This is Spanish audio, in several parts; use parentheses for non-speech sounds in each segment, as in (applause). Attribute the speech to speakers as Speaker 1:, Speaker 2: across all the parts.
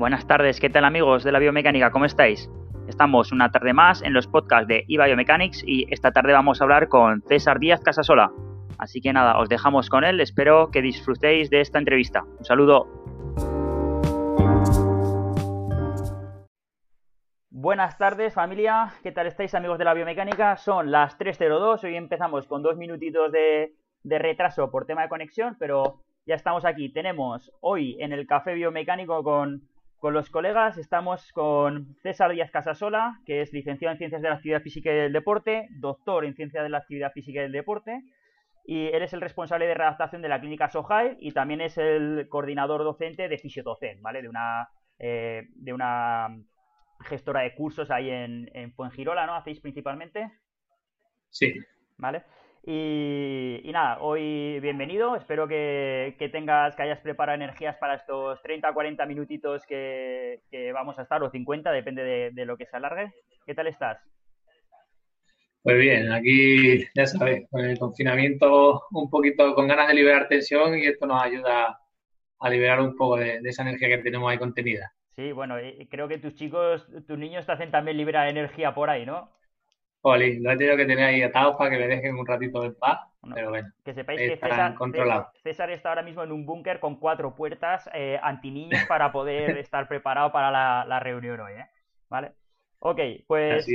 Speaker 1: Buenas tardes, ¿qué tal amigos de la biomecánica? ¿Cómo estáis? Estamos una tarde más en los podcasts de eBiomechanics y esta tarde vamos a hablar con César Díaz Casasola. Así que nada, os dejamos con él, espero que disfrutéis de esta entrevista. Un saludo. Buenas tardes familia, ¿qué tal estáis amigos de la biomecánica? Son las 3.02, hoy empezamos con dos minutitos de, de retraso por tema de conexión, pero ya estamos aquí. Tenemos hoy en el Café Biomecánico con con los colegas estamos con César Díaz Casasola, que es licenciado en Ciencias de la Actividad Física y del Deporte, doctor en Ciencias de la Actividad Física y del Deporte, y eres el responsable de redactación de la clínica Sohai y también es el coordinador docente de Fisiodocent, ¿vale? De una, eh, de una gestora de cursos ahí en, en Fuengirola, ¿no? ¿Hacéis principalmente?
Speaker 2: Sí.
Speaker 1: ¿Vale? Y, nada, hoy bienvenido. Espero que, tengas, que hayas preparado energías para estos 30 o 40 minutitos que, vamos a estar, o 50, depende de, lo que se alargue. ¿Qué tal estás?
Speaker 2: Pues bien, aquí ya sabes, con el confinamiento un poquito con ganas de liberar tensión y esto nos ayuda a liberar un poco de, esa energía que tenemos ahí contenida.
Speaker 1: Sí, bueno, creo que tus chicos, tus niños te hacen también liberar energía por ahí, ¿no?
Speaker 2: Oli, lo he tenido que tener ahí atados para que me dejen un ratito de paz, pero bueno.
Speaker 1: Que sepáis que César, César, está ahora mismo en un búnker con cuatro puertas eh, niños para poder (laughs) estar preparado para la, reunión hoy, ¿eh? ¿Vale? Ok, pues...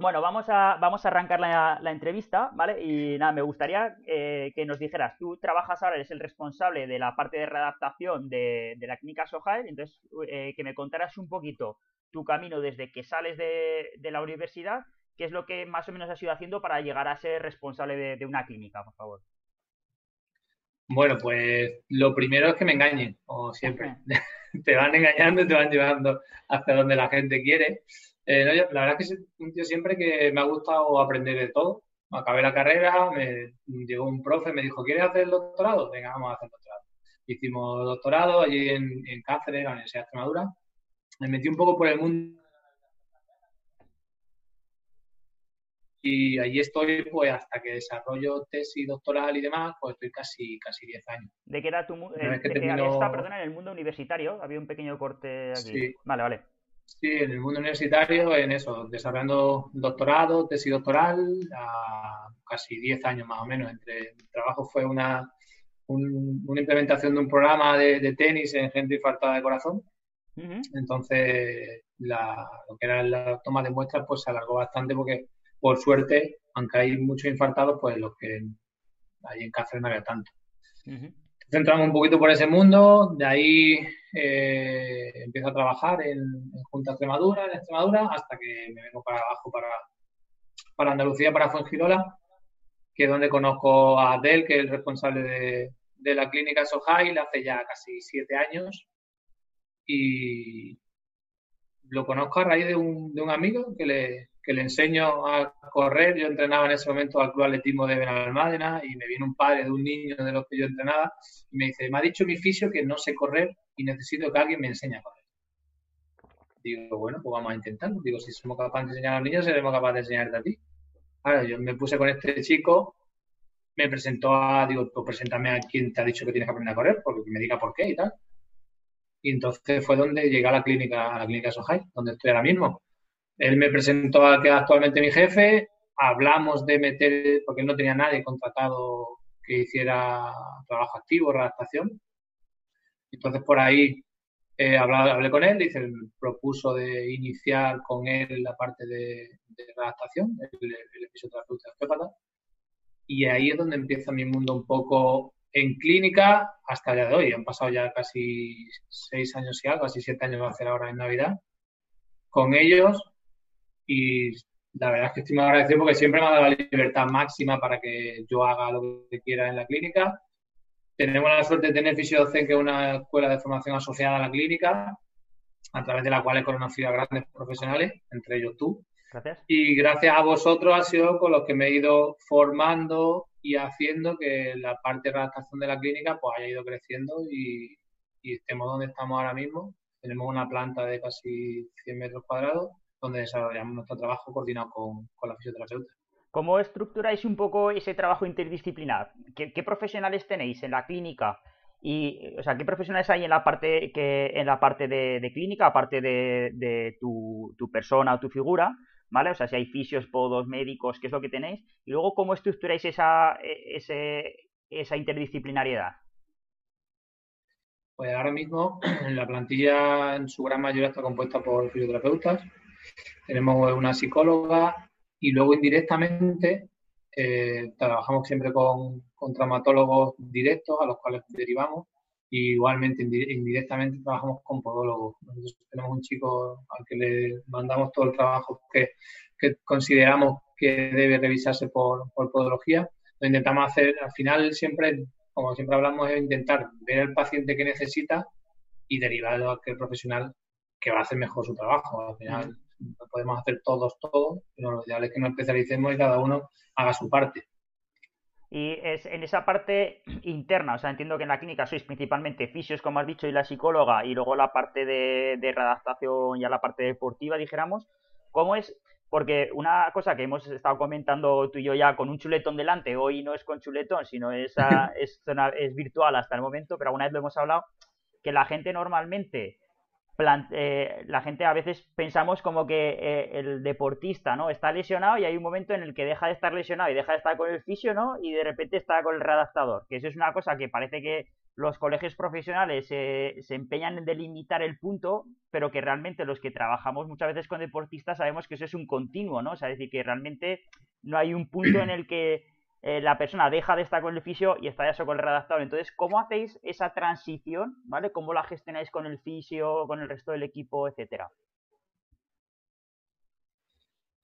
Speaker 1: Bueno, vamos a, vamos a arrancar la, entrevista, ¿vale? Y nada, me gustaría eh, que nos dijeras, tú trabajas ahora, eres el responsable de la parte de redactación de, la clínica Sojael, entonces eh, que me contaras un poquito tu camino desde que sales de, de la universidad ¿Qué es lo que más o menos has ido haciendo para llegar a ser responsable de, una clínica, por favor?
Speaker 2: Bueno, pues lo primero es que me engañen, como siempre. (laughs) te van engañando y te van llevando hacia donde la gente quiere. Eh, la verdad es que tío siempre que me ha gustado aprender de todo. Acabé la carrera, me llegó un profe, me dijo, ¿quieres hacer el doctorado? Venga, vamos a hacer el doctorado. Hicimos doctorado allí en, en Cáceres, en la Universidad de Extremadura. Me metí un poco por el mundo y allí estoy pues hasta que desarrollo tesis doctoral y demás, pues estoy casi casi 10 años.
Speaker 1: ¿De qué era tu mundo? Eh, perdona, en el mundo universitario, había un pequeño corte aquí. Sí. Vale, vale.
Speaker 2: Sí, en el mundo universitario, en eso, desarrollando doctorado, tesis doctoral, a casi 10 años más o menos. Entre el trabajo fue una, una implementación de un programa de, tenis en gente infartada de corazón. Entonces, la, lo que era la toma de muestras, pues se alargó bastante porque por suerte, aunque hay muchos infartados, pues los que hay en Cáceres no había tanto. Entramos un poquito por ese mundo, de ahí eh, empiezo a trabajar en, Junta Extremadura, en Extremadura, hasta que me vengo para abajo, para, para Andalucía, para Fuengirola, que es donde conozco a Adel, que es el responsable de, de la clínica Sohail, hace ya casi siete años. Y lo conozco a raíz de un, de un amigo que le, que le enseño a correr. Yo entrenaba en ese momento al Club Atletismo de Benalmádena y me viene un padre de un niño de los que yo entrenaba y me dice, me ha dicho mi fisio que no sé correr y necesito que alguien me enseñe a correr. Digo, bueno, pues vamos a intentarlo. Digo, si somos capaces de enseñar a los niños, seremos capaces de enseñarte a ti. Claro, yo me puse con este chico, me presentó a, digo, pues preséntame a quien te ha dicho que tienes que aprender a correr, porque me diga por qué y tal. Y entonces fue donde llegué a la clínica, a la clínica Sohai, donde estoy ahora mismo. Él me presentó a que actualmente mi jefe, hablamos de meter, porque no tenía nadie contratado que hiciera trabajo activo, redactación. Entonces por ahí eh, hablé, con él, dice, propuso de iniciar con él la parte de, redactación, el, el fisioterapeuta osteópata. Y ahí es donde empieza mi mundo un poco en clínica hasta el día de hoy. Han pasado ya casi seis años y algo, casi siete años va a hacer ahora en Navidad. Con ellos y la verdad es que estoy muy agradecido porque siempre me ha dado la libertad máxima para que yo haga lo que quiera en la clínica. Tenemos la suerte de tener Fisiodocen, que es una escuela de formación asociada a la clínica, a través de la cual he conocido a grandes profesionales, entre ellos tú.
Speaker 1: Gracias.
Speaker 2: Y gracias a vosotros ha sido con los que me he ido formando y haciendo que la parte de redactación de la clínica pues haya ido creciendo y, y estemos donde estamos ahora mismo. Tenemos una planta de casi 100 metros cuadrados donde desarrollamos nuestro trabajo coordinado con, la fisioterapeuta.
Speaker 1: ¿Cómo estructuráis un poco ese trabajo interdisciplinar? ¿Qué, profesionales tenéis en la clínica Y, o sea, ¿qué profesionales hay en la parte que en la parte de, clínica, aparte de, de tu, tu, persona o tu figura? ¿Vale? O sea, si hay fisios, podos, médicos, ¿qué es lo que tenéis? Y luego, ¿cómo estructuráis esa, e, ese, esa interdisciplinariedad?
Speaker 2: Pues ahora mismo la plantilla en su gran mayoría está compuesta por fisioterapeutas. Tenemos una psicóloga y luego indirectamente eh, trabajamos siempre con, traumatólogos directos a los cuales derivamos y igualmente indirectamente trabajamos con podólogos. Tenemos un chico al que le mandamos todo el trabajo que, consideramos que debe revisarse por, por podología. Lo intentamos hacer, al final siempre, como siempre hablamos, es intentar ver al paciente que necesita y derivarlo a aquel profesional que va a hacer mejor su trabajo. No podemos hacer todos todo, pero lo ideal es que nos especialicemos y cada uno haga su parte.
Speaker 1: Y es en esa parte interna, o sea, entiendo que en la clínica sois principalmente fisios, como has dicho, y la psicóloga, y luego la parte de, de redactación, ya la parte deportiva, dijéramos. ¿Cómo es? Porque una cosa que hemos estado comentando tú y yo ya con un chuletón delante, hoy no es con chuletón, sino es, (laughs) es, es virtual hasta el momento, pero alguna vez lo hemos hablado, que la gente normalmente eh, la gente a veces pensamos como que eh, el deportista no está lesionado y hay un momento en el que deja de estar lesionado y deja de estar con el fisio no y de repente está con el readaptador que eso es una cosa que parece que los colegios profesionales se empeñan en delimitar el punto pero que realmente los que trabajamos muchas veces con deportistas sabemos que eso es un continuo no o sea es decir que realmente no hay un punto en el que eh, la persona deja de estar con el fisio y está ya solo con el redactador. Entonces, ¿cómo hacéis esa transición? ¿Vale? ¿Cómo la gestionáis con el fisio, con el resto del equipo, etcétera?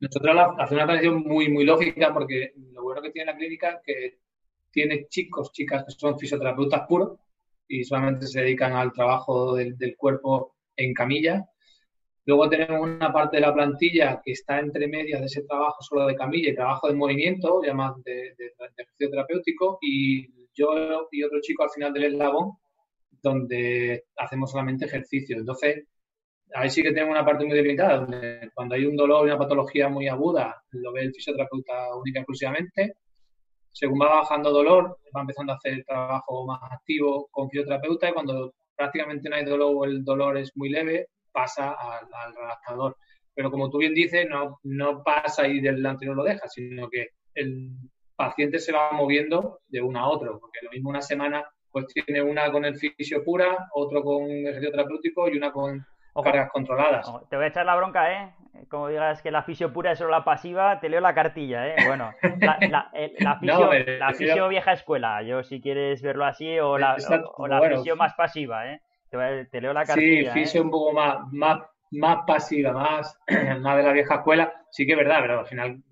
Speaker 2: Nosotros hacemos una transición muy, lógica porque lo bueno que tiene la clínica es que tiene chicos, chicas que son fisioterapeutas puros y solamente se dedican al trabajo del cuerpo en camilla Luego tenemos una parte de la plantilla que está entre medias de ese trabajo solo de camilla y trabajo de movimiento, llamado de, de, terapéutico, y yo y otro chico al final del eslabón, donde hacemos solamente ejercicio. Entonces, ahí sí que tenemos una parte muy debilitada, donde cuando hay un dolor y una patología muy aguda, lo ve el fisioterapeuta única y exclusivamente. Según va bajando dolor, va empezando a hacer trabajo más activo con fisioterapeuta y cuando prácticamente no hay dolor o el dolor es muy leve, pasa al, redactador. Pero como tú bien dices, no, no pasa y delante no lo deja, sino que el paciente se va moviendo de uno a otro, porque lo mismo una semana pues tiene una con el fisio pura, otro con ejercicio terapéutico y una con cargas controladas.
Speaker 1: te voy a echar la bronca, ¿eh? Como digas que la fisio pura es solo la pasiva, te leo la cartilla, ¿eh? Bueno, la, la, (laughs) fisio, vieja escuela, yo si quieres verlo así, o la, o, la fisio más pasiva, ¿eh? Te, leo la cartilla.
Speaker 2: Sí, fisio ¿eh? un poco más, más, más pasiva, más, (clears throat) más de la vieja escuela. Sí que es verdad, pero al final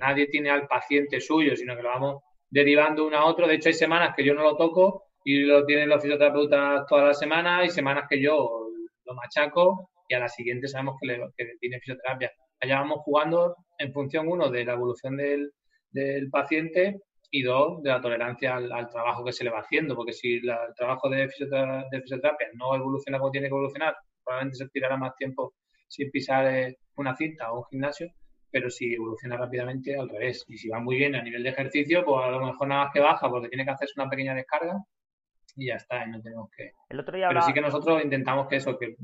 Speaker 2: nadie tiene al paciente suyo, sino que lo vamos derivando uno a otro. De hecho, hay semanas que yo no lo toco y lo tienen los fisioterapeutas toda la semana, hay semanas que yo lo machaco y a la siguiente sabemos que, le, que tiene fisioterapia. Allá vamos jugando en función, uno, de la evolución del, del paciente y dos, de la tolerancia al, trabajo que se le va haciendo, porque si el trabajo de fisioterapia, no evoluciona como tiene que evolucionar, probablemente se tirará más tiempo sin pisar eh, una cinta o un gimnasio, pero si evoluciona rápidamente, al revés. Y si va muy bien a nivel de ejercicio, pues a lo mejor nada más que baja porque tiene que hacerse una pequeña descarga y ya está, y no tenemos que...
Speaker 1: El otro día
Speaker 2: Pero sí que nosotros intentamos que eso, que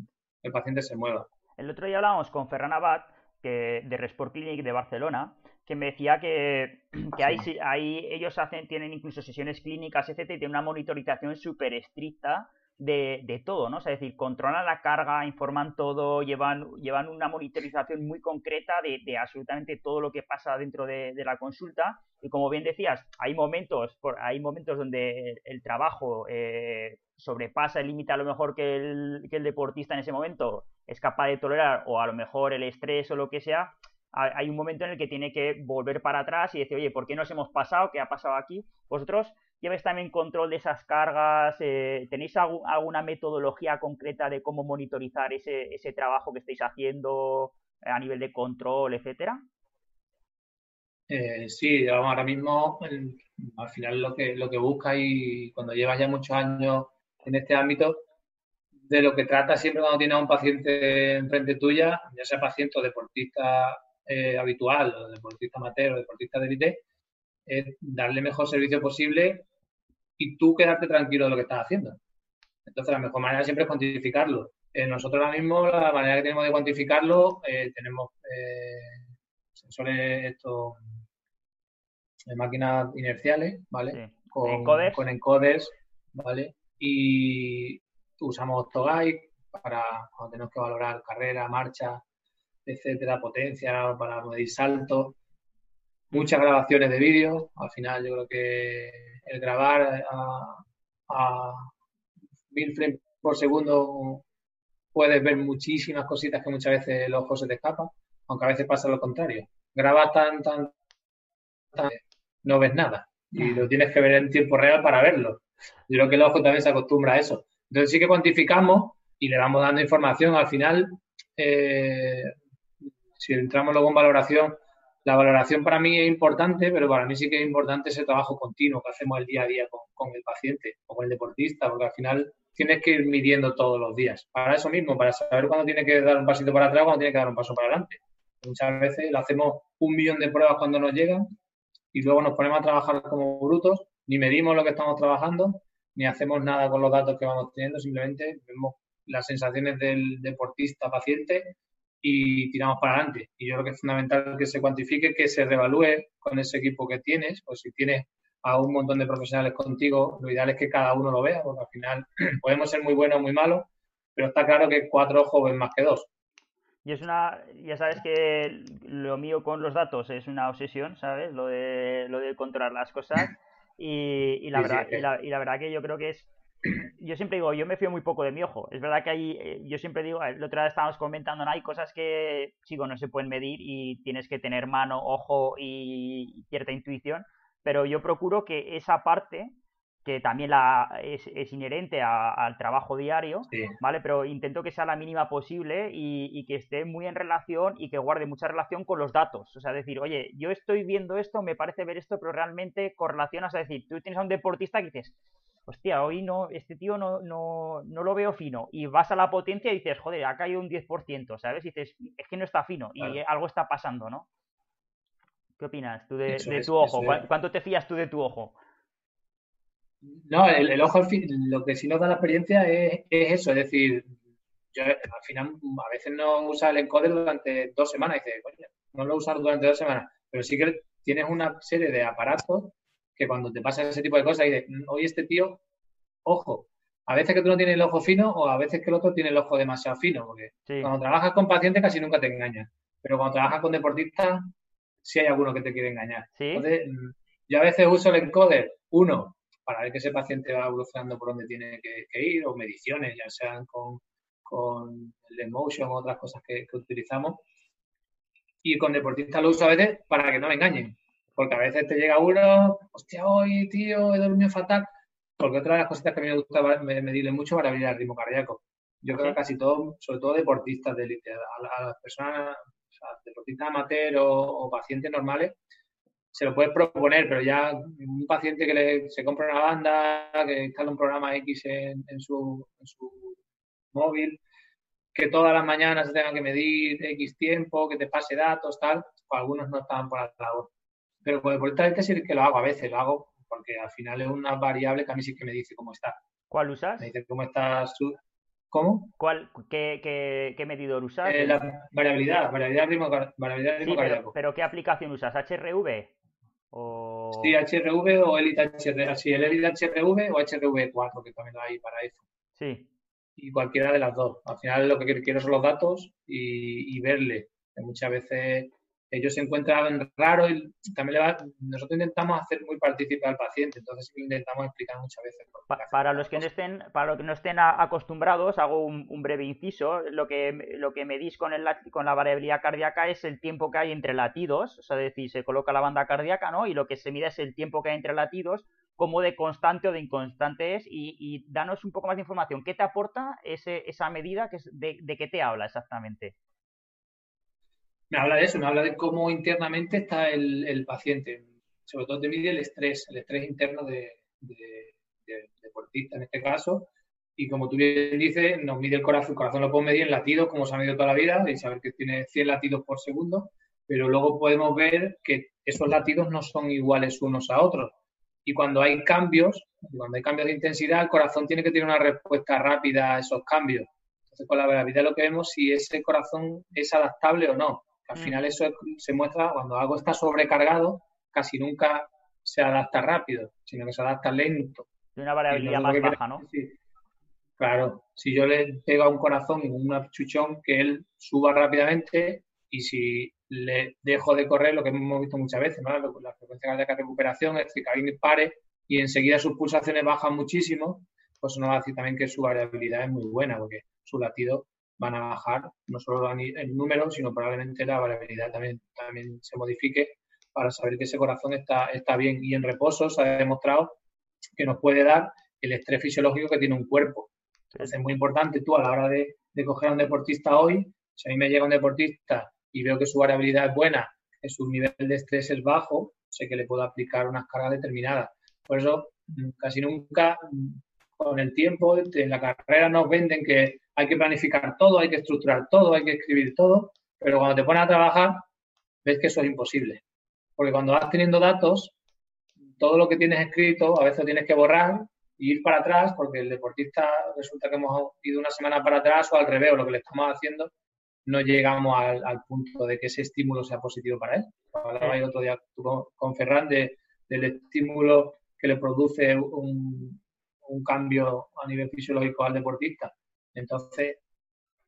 Speaker 2: el paciente se mueva.
Speaker 1: El otro día hablábamos con Ferran Abad, que, de Resport Clinic de Barcelona, que me decía que, (clears throat) que ahí, ellos hacen, tienen incluso sesiones clínicas, etcétera, y tienen una monitorización súper estricta de, de, todo, ¿no? es decir, controlan la carga, informan todo, llevan, llevan una monitorización muy concreta de, de absolutamente todo lo que pasa dentro de, de, la consulta. Y como bien decías, hay momentos, hay momentos donde el, trabajo eh, sobrepasa el límite a lo mejor que el, que el deportista en ese momento es capaz de tolerar, o a lo mejor el estrés o lo que sea, hay un momento en el que tiene que volver para atrás y decir, oye, ¿por qué nos hemos pasado? ¿Qué ha pasado aquí? Vosotros lleváis también control de esas cargas, eh, ¿tenéis alguna metodología concreta de cómo monitorizar ese, ese trabajo que estáis haciendo a nivel de control, etcétera?
Speaker 2: Eh, sí, ahora mismo al final lo que, lo que busca y cuando llevas ya muchos años en este ámbito, de lo que trata siempre cuando tienes a un paciente enfrente tuya, ya sea paciente o deportista eh, habitual, o deportista amateur o deportista de élite, es darle mejor servicio posible y tú quedarte tranquilo de lo que estás haciendo. Entonces, la mejor manera siempre es cuantificarlo. Eh, nosotros ahora mismo, la manera que tenemos de cuantificarlo, eh, tenemos eh, sensores estos de máquinas inerciales, ¿vale? Con, encoders. con encoders, ¿vale? Y usamos Octoguide para cuando tenemos que valorar carrera, marcha, etcétera, potencia, para medir saltos. Muchas grabaciones de vídeo. Al final, yo creo que el grabar a, mil frames por segundo puedes ver muchísimas cositas que muchas veces el ojo se te escapa, aunque a veces pasa lo contrario. Grabas tan, tan, tan, no ves nada y lo tienes que ver en tiempo real para verlo. Yo creo que el ojo también se acostumbra a eso. Entonces sí que cuantificamos y le vamos dando información. Al final, eh, si entramos luego en valoración, la valoración para mí es importante, pero para mí sí que es importante ese trabajo continuo que hacemos el día a día con, el paciente o con el deportista, porque al final tienes que ir midiendo todos los días. Para eso mismo, para saber cuándo tiene que dar un pasito para atrás, cuándo tiene que dar un paso para adelante. Muchas veces le hacemos un millón de pruebas cuando nos llegan y luego nos ponemos a trabajar como brutos, ni medimos lo que estamos trabajando, ni hacemos nada con los datos que vamos teniendo, simplemente vemos las sensaciones del deportista paciente y tiramos para adelante. Y yo creo que es fundamental que se cuantifique, que se revalúe con ese equipo que tienes, o si tienes a un montón de profesionales contigo, lo ideal es que cada uno lo vea, porque al final (clears throat) podemos ser muy buenos o muy malos, pero está claro que cuatro ojos ven más que dos.
Speaker 1: Y es una, ya sabes que lo mío con los datos es una obsesión, ¿sabes? Lo de, lo de controlar las cosas. Y, la verdad, y, la, y la verdad que yo creo que es yo siempre digo, yo me fío muy poco de mi ojo. Es verdad que hay, eh, yo siempre digo, el otro día estábamos comentando, ¿no? hay cosas que, chico, no se pueden medir y tienes que tener mano, ojo y cierta intuición, pero yo procuro que esa parte, que también la, es, inherente al trabajo diario, ¿vale? Pero intento que sea la mínima posible y, y, que esté muy en relación y que guarde mucha relación con los datos. O sea, decir, oye, yo estoy viendo esto, me parece ver esto, pero realmente correlacionas, es decir, tú tienes a un deportista que dices, hostia, hoy no, este tío no, no, no, lo veo fino. Y vas a la potencia y dices, joder, ha caído un 10%, ¿sabes? Y dices, es que no está fino y algo está pasando, ¿no? ¿Qué opinas tú de, tu ojo? ¿Cuánto te fías tú de tu ojo?
Speaker 2: No, el, ojo al fin, lo que sí nos da la experiencia es, eso, es decir, yo al final a veces no usa el encoder durante dos semanas y dices, coño, no lo usas durante dos semanas, pero sí que tienes una serie de aparatos que cuando te pasa ese tipo de cosas y de, mm, oye, este tío, ojo, a veces que tú no tienes el ojo fino o a veces que el otro tiene el ojo demasiado fino, porque cuando trabajas con pacientes casi nunca te engañan, pero cuando trabajas con deportistas sí hay alguno que te quiere engañar. Entonces, mm, yo a veces uso el encoder, uno, para ver que ese paciente va evolucionando por donde tiene que, ir, o mediciones, ya sean con, con el emotion o otras cosas que, que utilizamos. Y con deportistas lo uso a veces para que no me engañen. Porque a veces te llega uno, hostia, hoy, tío, he dormido fatal. Porque otra de las cositas que a mí me gusta medirle mucho para abrir el ritmo cardíaco. Yo creo que casi todo, sobre todo deportistas de élite, a, las personas, deportistas amateur o, pacientes normales, se lo puedes proponer, pero ya un paciente que le, se compra una banda, que instala un programa X en, su, en su móvil, que todas las mañanas se tenga que medir X tiempo, que te pase datos, tal, pues algunos no estaban por la labor. Pero con el sí que lo hago a veces, lo hago porque al final es una variable que a mí sí que me dice cómo está.
Speaker 1: ¿Cuál usas?
Speaker 2: Me dice cómo está su... ¿Cómo?
Speaker 1: ¿Cuál, qué, qué, medidor usas?
Speaker 2: Eh, la variabilidad, variabilidad ritmo, variabilidad ritmo
Speaker 1: cardíaco. Pero, ¿qué aplicación usas? ¿HRV?
Speaker 2: O... Sí, HRV o Elite HRV, sí, el Elite HRV o HRV4, que también lo hay para iPhone.
Speaker 1: Sí.
Speaker 2: Y cualquiera de las dos. Al final lo que quiero son los datos y, y verle. muchas veces ellos se encuentran raro y también le va, nosotros intentamos hacer muy partícipe al paciente, entonces intentamos explicar muchas veces.
Speaker 1: Para, los que no estén, para los que no estén acostumbrados, hago un, breve inciso. Lo que, lo que medís con, el, con la variabilidad cardíaca es el tiempo que hay entre latidos, o sea, es decir, se coloca la banda cardíaca, ¿no? Y lo que se mide es el tiempo que hay entre latidos, como de constante o de inconstante es, y, danos un poco más de información. ¿Qué te aporta ese, esa medida? Que de, ¿De qué te habla exactamente?
Speaker 2: Me habla de eso, me habla de cómo internamente está el, paciente. Sobre todo te mide el estrés, el estrés interno de, deportista en este caso. Y como tú bien dices, nos mide el corazón. El corazón lo podemos medir en latidos, como se ha medido toda la vida, y saber que tiene 100 latidos por segundo. Pero luego podemos ver que esos latidos no son iguales unos a otros. Y cuando hay cambios, cuando hay cambios de intensidad, el corazón tiene que tener una respuesta rápida a esos cambios. Entonces, con la variabilidad lo que vemos si ese corazón es adaptable o no. Al mm. final eso se muestra cuando algo está sobrecargado, casi nunca se adapta rápido, sino que se adapta lento.
Speaker 1: De una variabilidad más baja, ¿no?
Speaker 2: Claro, si yo le pego a un corazón un achuchón, que él suba rápidamente y si le dejo de correr, lo que hemos visto muchas veces, ¿no? la frecuencia de recuperación, es decir, que alguien pare y enseguida sus pulsaciones bajan muchísimo, pues nos va a decir también que su variabilidad es muy buena, porque su latido van a bajar, no solo el número, sino probablemente la variabilidad también, también se modifique para saber que ese corazón está, está bien. Y en reposo se ha demostrado que nos puede dar el estrés fisiológico que tiene un cuerpo. Entonces es muy importante tú a la hora de, coger a un deportista hoy, si a mí me llega un deportista y veo que su variabilidad es buena, que su nivel de estrés es bajo, sé que le puedo aplicar unas cargas determinadas. Por eso, mm, casi nunca con el tiempo en la carrera nos venden que hay que planificar todo, hay que estructurar todo, hay que escribir todo, pero cuando te pones a trabajar ves que eso es imposible. Porque cuando vas teniendo datos, todo lo que tienes escrito a veces tienes que borrar ir para atrás, porque el deportista resulta que hemos ido una semana para atrás o al revés, o lo que le estamos haciendo, no llegamos al, punto de que ese estímulo sea positivo para él. Hablaba el otro día con, Ferran del estímulo que le produce un, un cambio a nivel fisiológico al deportista. Entonces,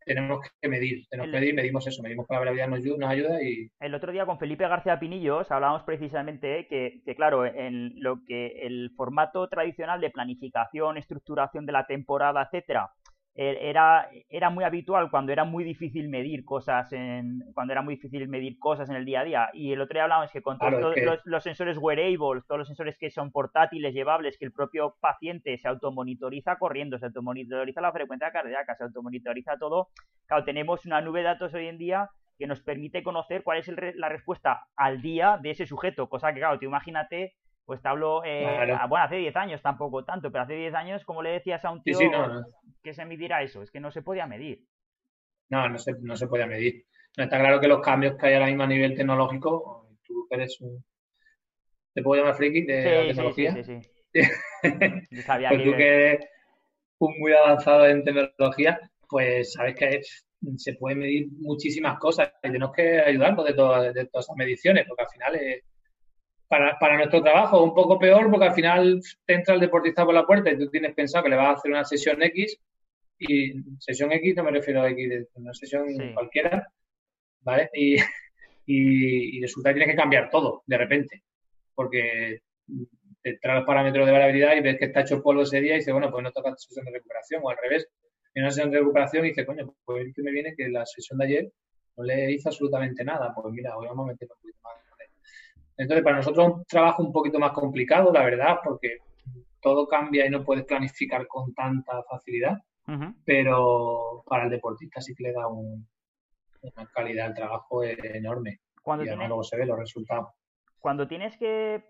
Speaker 2: tenemos que medir, tenemos que medir, medimos eso, medimos que la gravedad nos, ayuda y...
Speaker 1: El otro día con Felipe García Pinillos hablábamos precisamente que, que, claro, en lo que el formato tradicional de planificación, estructuración de la temporada, etcétera, eh, era, era muy habitual cuando era muy difícil medir cosas en cuando era muy difícil medir cosas en el día a día. Y el otro día hablábamos que con todos Los, sensores wearables todos los sensores que son portátiles llevables que el propio paciente se automonitoriza corriendo se automonitoriza la frecuencia cardíaca se automonitoriza todo claro tenemos una nube de datos hoy en día que nos permite conocer cuál es la respuesta al día de ese sujeto cosa que claro te imagínate pues te hablo, eh, bueno, hace 10 años tampoco tanto, pero hace 10 años, como le decías a un tío que se midiera eso, es que no se podía medir.
Speaker 2: No, no se, no se podía medir. está claro que los cambios que hay ahora mismo a nivel tecnológico, tú eres un... ¿Te puedo llamar friki de tecnología? Sí, sí, (laughs) sí. pues tú que eres un muy avanzado en tecnología, pues sabes que se puede medir muchísimas cosas y tenemos que ayudarnos de, todas, de todas esas mediciones, porque al final es para, nuestro trabajo un poco peor porque al final te entra el deportista por la puerta y tú tienes pensado que le vas a hacer una sesión X y sesión X no me refiero a X, de una sesión cualquiera, ¿vale? Y, y, resulta que tienes que cambiar todo de repente porque te trae los parámetros de variabilidad y ves que está hecho polvo ese día y dices, bueno, pues no toca sesión de recuperación o al revés. En una sesión de recuperación y dices, coño, pues que me viene que la sesión de ayer no le hizo absolutamente nada. Pues mira, hoy vamos a meter un poquito más entonces, para nosotros es un trabajo un poquito más complicado, la verdad, porque todo cambia y no puedes planificar con tanta facilidad, pero para el deportista sí que le da una calidad al trabajo enorme. Cuando y luego se ve los resultados.
Speaker 1: Cuando tienes que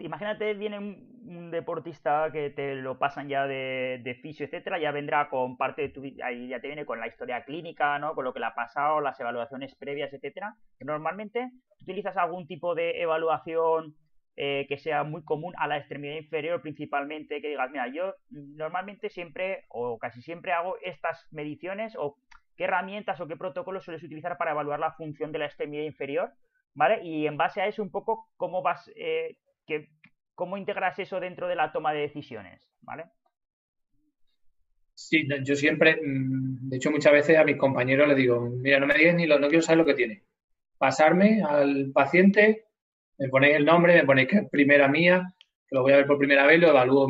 Speaker 1: imagínate, viene un, deportista que te lo pasan ya de, fisio, etcétera, ya vendrá con parte de tu ahí ya te viene con la historia clínica, ¿no? Con lo que le ha pasado, las evaluaciones previas, etcétera. Normalmente utilizas algún tipo de evaluación eh, que sea muy común a la extremidad inferior principalmente, que digas, mira, yo normalmente siempre o casi siempre hago estas mediciones o qué herramientas o qué protocolos sueles utilizar para evaluar la función de la extremidad inferior, ¿vale? Y en base a eso un poco cómo vas, eh, ¿cómo integras eso dentro de la toma de decisiones? ¿Vale?
Speaker 2: Sí, yo siempre, mm, de hecho muchas veces a mis compañeros les digo, mira, no me digas ni lo, no quiero saber lo que tiene. Pasarme al paciente, me ponéis el nombre, me ponéis que es primera mía, que lo voy a ver por primera vez, lo evalúo,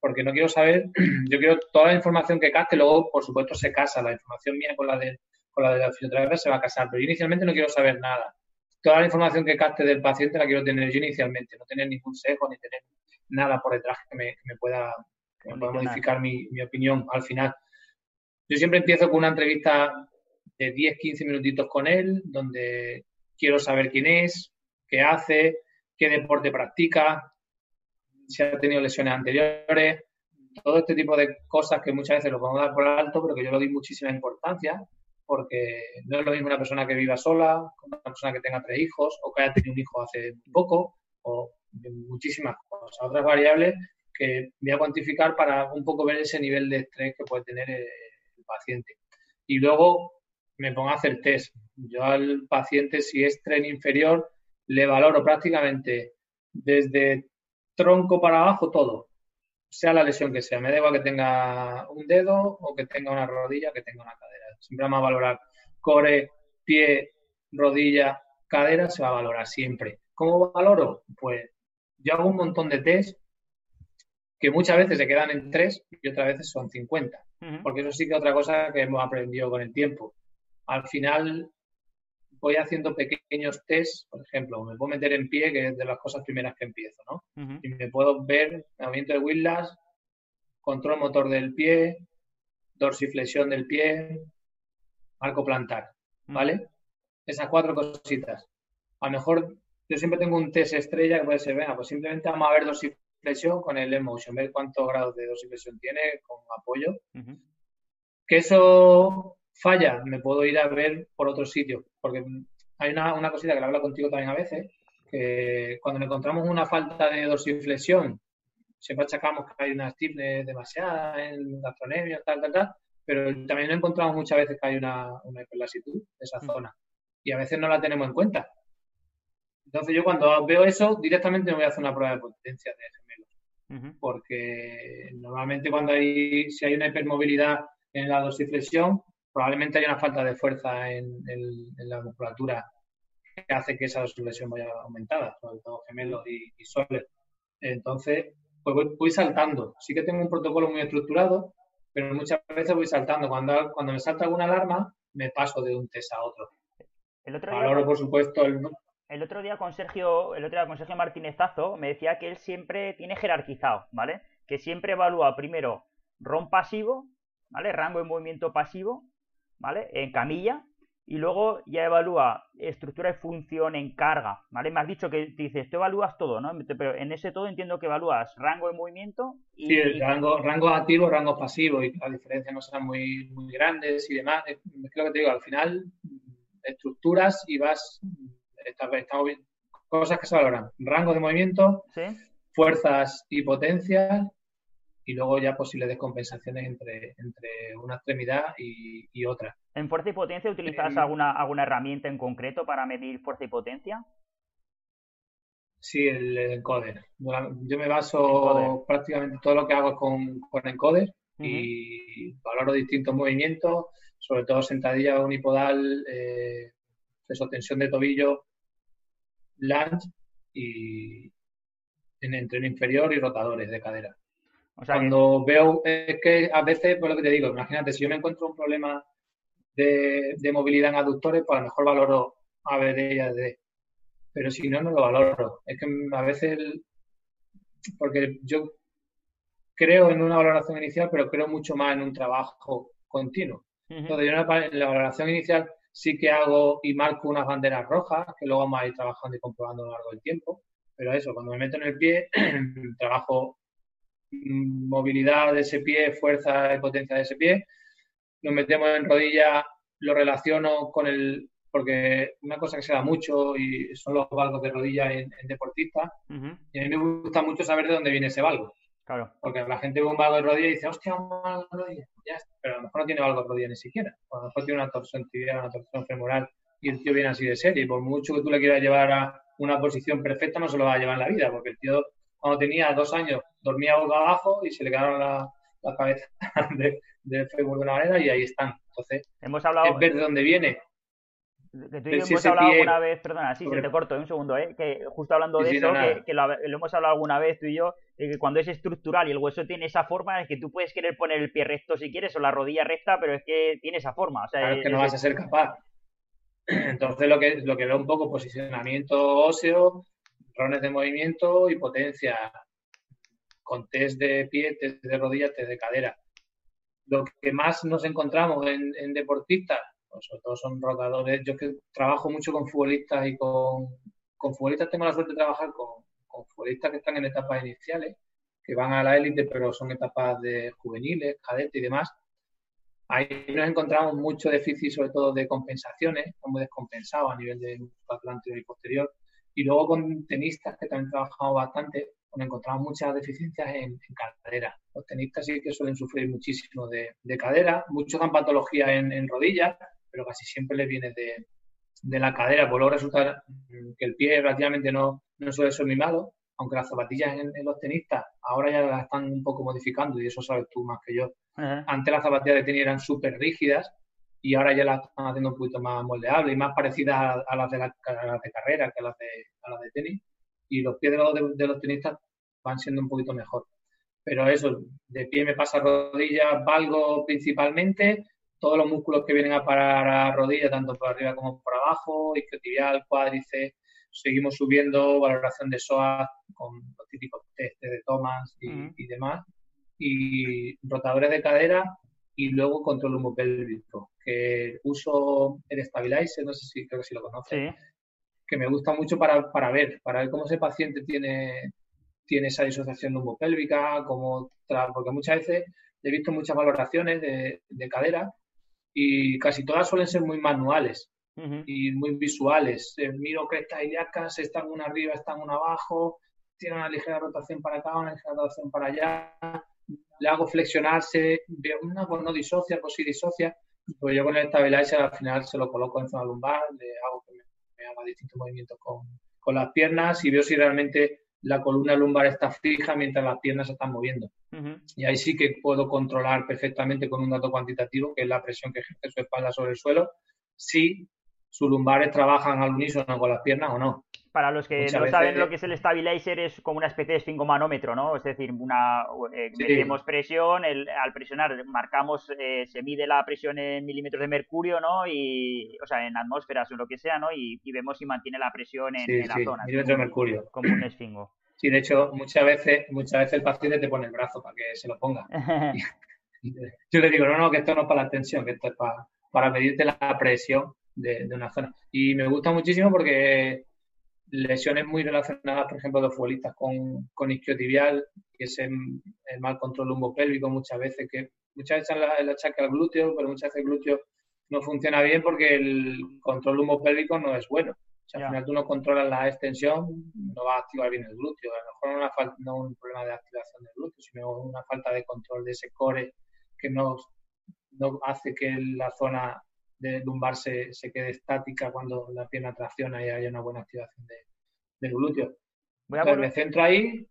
Speaker 2: porque no quiero saber, (clears throat) yo quiero toda la información que caste, luego por supuesto se casa, la información mía con la de, con la de la fisioterapia se va a casar, pero inicialmente no quiero saber nada toda la información que capte del paciente la quiero tener yo inicialmente, no tener ningún sesgo ni tener nada por detrás que me, pueda, modificar mi, opinión al final. Yo siempre empiezo con una entrevista de 10-15 minutitos con él, donde quiero saber quién es, qué hace, qué deporte practica, si ha tenido lesiones anteriores, todo este tipo de cosas que muchas veces lo podemos dar por alto, pero que yo le doy muchísima importancia porque no es lo mismo una persona que viva sola, una persona que tenga tres hijos o que haya tenido un hijo hace poco, o muchísimas cosas, otras variables que voy a cuantificar para un poco ver ese nivel de estrés que puede tener el, paciente. Y luego me pongo a hacer test. Yo al paciente, si es tren inferior, le valoro prácticamente desde tronco para abajo todo, sea la lesión que sea. Me da igual que tenga un dedo o que tenga una rodilla, que tenga una cadera. Siempre vamos a valorar core, pie, rodilla, cadera, se va a valorar siempre. ¿Cómo valoro? Pues yo hago un montón de test que muchas veces se quedan en tres y otras veces son 50. Porque eso sí que es otra cosa que hemos aprendido con el tiempo. Al final voy haciendo pequeños tests, por ejemplo, me puedo meter en pie, que es de las cosas primeras que empiezo, ¿no? Y me puedo ver movimiento de whiplash, control motor del pie, dorsiflexión del pie, arco plantar, ¿vale? Esas cuatro cositas. A lo mejor yo siempre tengo un test estrella que puede ser, venga, pues simplemente vamos a ver dorsiflexión con el emotion, ver cuántos grados de dorsiflexión tiene con apoyo. Que eso falla, me puedo ir a ver por otro sitio, porque hay una, una cosita que la hablo contigo también a veces, que cuando encontramos una falta de dorsiflexión, siempre achacamos que hay una stiffness demasiada en gastronemia, tal, tal, tal, pero también encontramos muchas veces que hay una, una hiperlasitud de esa mm. zona y a veces no la tenemos en cuenta. Entonces yo cuando veo eso, directamente me voy a hacer una prueba de potencia de gemelos. Porque normalmente cuando hay, si hay una hipermovilidad en la dorsiflexión, probablemente hay una falta de fuerza en, la musculatura que hace que esa dorsiflexión vaya aumentada, sobre todo gemelos y, y soles. Entonces, pues voy, saltando. Sí que tengo un protocolo muy estructurado, pero muchas veces voy saltando. Cuando, cuando me salta alguna alarma, me paso de un test a otro. El otro día, por supuesto,
Speaker 1: el... otro día con Sergio, el otro día con Sergio Martínez-Tazo me decía que él siempre tiene jerarquizado, ¿vale? Que siempre evalúa primero ron pasivo, ¿vale? Rango de movimiento pasivo, ¿vale? En camilla, y luego ya evalúa estructura y función en carga, ¿vale? Me has dicho que dices, tú evalúas todo, ¿no? Pero en ese todo entiendo que evalúas rango de movimiento
Speaker 2: y... Sí, rango, rango activo, rango pasivo, y las diferencias no serán muy, muy grandes y demás. Es lo que te digo, al final estructuras y vas... Estamos bien. Cosas que se valoran. Rango de movimiento, fuerzas y potencias y luego ya posibles descompensaciones entre, entre una extremidad y, otra.
Speaker 1: ¿En fuerza y potencia utilizas eh, alguna, alguna herramienta en concreto para medir fuerza y potencia?
Speaker 2: Sí, el encoder. Yo me baso prácticamente todo lo que hago con, con encoder y valoro distintos movimientos, sobre todo sentadilla unipodal, eh, tensión de tobillo, lunge y en entreno inferior y rotadores de cadera. Cuando veo, es que a veces, por lo que te digo, imagínate, si yo me encuentro un problema de, movilidad en aductores, pues a lo mejor valoro ABD y AD. Pero si no, no lo valoro. Es que a veces, porque yo creo en una valoración inicial, pero creo mucho más en un trabajo continuo. Entonces, yo en la valoración inicial sí que hago y marco unas banderas rojas, que luego vamos a ir trabajando y comprobando a lo largo del tiempo. Pero eso, cuando me meto en el pie, (clears throat) trabajo movilidad de ese pie, fuerza y potencia de ese pie. Nos metemos en rodilla, lo relaciono con el, porque una cosa que se da mucho y son los valgos de rodilla en, deportistas. Y a mí me gusta mucho saber de dónde viene ese valgo. Claro. Porque la gente ve un valgo de rodilla y dice, hostia, un valgo de rodilla. Ya Pero a lo mejor no tiene valgo de rodilla ni siquiera. a lo mejor tiene una torsión tibial, una torsión femoral y el tío viene así de serie. Y por mucho que tú le quieras llevar a una posición perfecta, no se lo va a llevar en la vida, porque el tío cuando tenía dos años dormía boca abajo y se le quedaron la, cabeza (laughs) de, de, Facebook de una manera y ahí están. Entonces,
Speaker 1: hemos hablado,
Speaker 2: es ver de dónde viene.
Speaker 1: Que tú y yo hemos hablado alguna vez, perdona, sí, se te corto un segundo, ¿eh? que justo hablando de eso, que, lo, hemos hablado alguna vez tú y yo, que cuando es estructural y el hueso tiene esa forma, es que tú puedes querer poner el pie recto si quieres o la rodilla recta, pero es que tiene esa forma. O sea,
Speaker 2: es que no vas a ser capaz. (clears throat) Entonces lo que, lo que veo un poco posicionamiento óseo, patrones de movimiento y potencia, con test de pie, test de rodilla, test de cadera. Lo que más nos encontramos en, deportistas, pues sobre todo son rotadores. Yo que trabajo mucho con futbolistas y con, con futbolistas tengo la suerte de trabajar con, con futbolistas que están en etapas iniciales, que van a la élite, pero son etapas de juveniles, cadetes y demás. Ahí nos encontramos mucho déficit, sobre todo de compensaciones, muy descompensado a nivel de atlántico y posterior Y luego con tenistas que también trabajamos bastante, pues encontramos muchas deficiencias en, cadera. Los tenistas sí que suelen sufrir muchísimo de, cadera, muchos dan patología en, rodillas, pero casi siempre les viene de, la cadera. Por luego resulta que el pie relativamente no, no suele ser muy malo, aunque las zapatillas en, los tenistas ahora ya las están un poco modificando y eso sabes tú más que yo. Antes las zapatillas de tenis eran súper rígidas y ahora ya las están haciendo un poquito más moldeables y más parecidas a, las, de la, de carrera que a las de, a las de tenis. Y los pies de los, de, los tenistas van siendo un poquito mejor. Pero eso, de pie me pasa rodillas, valgo principalmente, todos los músculos que vienen a parar a rodilla, tanto por arriba como por abajo, isquiotibial, cuádriceps, seguimos subiendo valoración de SOA con los típicos test de Thomas y, demás, y rotadores de cadera y luego control humopélvico, que uso el Stabilizer, no sé si creo que si lo conoces, que me gusta mucho para, para, ver, para ver cómo ese paciente tiene, tiene esa disociación lumopélvica, cómo porque muchas veces he visto muchas valoraciones de, de cadera y casi todas suelen ser muy manuales y muy visuales. Eh, miro crestas ilíacas, están una arriba, están una abajo, tiene una ligera rotación para acá, una ligera rotación para allá. Le hago flexionarse, veo una, pues no disocia, pues sí disocia. Pues yo con el stabilizer al final se lo coloco en zona lumbar, le hago que me, haga distintos movimientos con, con, las piernas y veo si realmente la columna lumbar está fija mientras las piernas se están moviendo. Y ahí sí que puedo controlar perfectamente con un dato cuantitativo, que es la presión que ejerce su espalda sobre el suelo, si sus lumbares trabajan al unísono con las piernas o no.
Speaker 1: Para los que no saben lo que es el stabilizer, es como una especie de esfingomanómetro, ¿no? Es decir, una eh, presión, al presionar marcamos, eh, se mide la presión en milímetros de mercurio, ¿no? Y, o sea, en atmósferas o lo que sea, ¿no? Y, vemos si mantiene la presión en, la zona.
Speaker 2: milímetros de mercurio.
Speaker 1: Como un esfingo.
Speaker 2: Sí, de hecho, muchas veces, muchas veces el paciente te pone el brazo para que se lo ponga. (laughs) Yo le digo, no, no, que esto no es para la tensión, que esto es para, para medirte la presión de, una zona. Y me gusta muchísimo porque lesiones muy relacionadas, por ejemplo, de futbolistas con, con isquiotibial, que es el, mal control lumbopélvico muchas veces, que muchas veces el achaque al glúteo, pero muchas veces el glúteo no funciona bien porque el control lumbopélvico no es bueno. O sea, al final tú no controlas la extensión, no va a activar bien el glúteo. A lo mejor no, una no un problema de activación del glúteo, sino una falta de control de ese core que no, no hace que la zona de lumbar se, quede estática cuando la pierna tracciona y haya una buena activación de, del glúteo. me centro ahí,